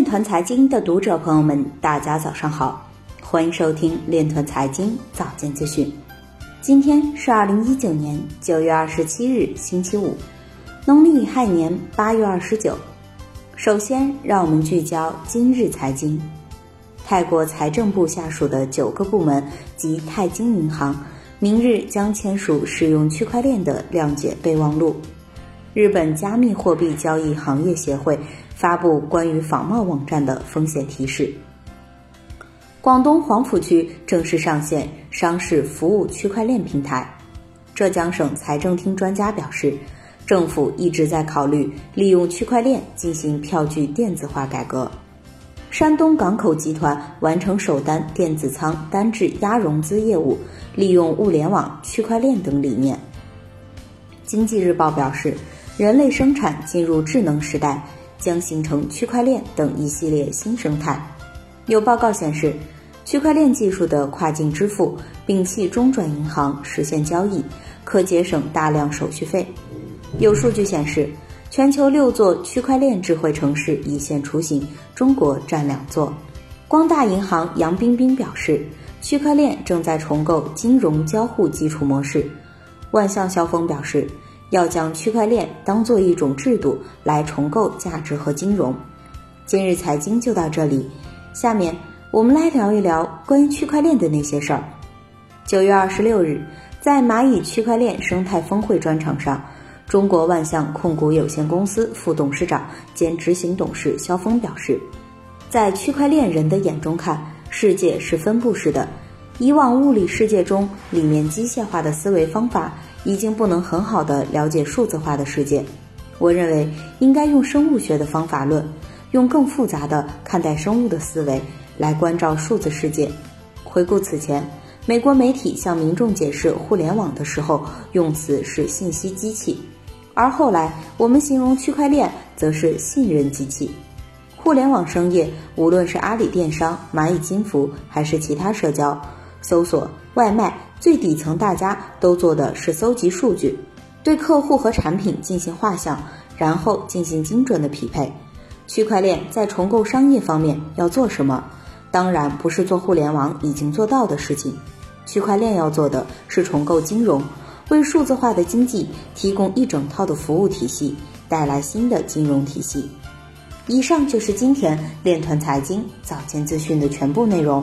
链团财经的读者朋友们，大家早上好，欢迎收听链团财经早间资讯。今天是二零一九年九月二十七日，星期五，农历亥年八月二十九。首先，让我们聚焦今日财经。泰国财政部下属的九个部门及泰金银行，明日将签署使用区块链的谅解备忘录。日本加密货币交易行业协会。发布关于仿冒网站的风险提示。广东黄埔区正式上线商事服务区块链平台。浙江省财政厅专家表示，政府一直在考虑利用区块链进行票据电子化改革。山东港口集团完成首单电子仓单质押融资业务，利用物联网、区块链等理念。经济日报表示，人类生产进入智能时代。将形成区块链等一系列新生态。有报告显示，区块链技术的跨境支付，摒弃中转银行实现交易，可节省大量手续费。有数据显示，全球六座区块链智慧城市已现雏形，中国占两座。光大银行杨冰冰表示，区块链正在重构金融交互基础模式。万象肖峰表示。要将区块链当做一种制度来重构价值和金融。今日财经就到这里，下面我们来聊一聊关于区块链的那些事儿。九月二十六日，在蚂蚁区块链生态峰会专场上，中国万象控股有限公司副董事长兼执行董事肖峰表示，在区块链人的眼中看，世界是分布式的，以往物理世界中里面机械化的思维方法。已经不能很好的了解数字化的世界，我认为应该用生物学的方法论，用更复杂的看待生物的思维来关照数字世界。回顾此前，美国媒体向民众解释互联网的时候，用词是信息机器，而后来我们形容区块链则是信任机器。互联网商业，无论是阿里电商、蚂蚁金服，还是其他社交、搜索、外卖。最底层，大家都做的是搜集数据，对客户和产品进行画像，然后进行精准的匹配。区块链在重构商业方面要做什么？当然不是做互联网已经做到的事情。区块链要做的是重构金融，为数字化的经济提供一整套的服务体系，带来新的金融体系。以上就是今天链团财经早间资讯的全部内容，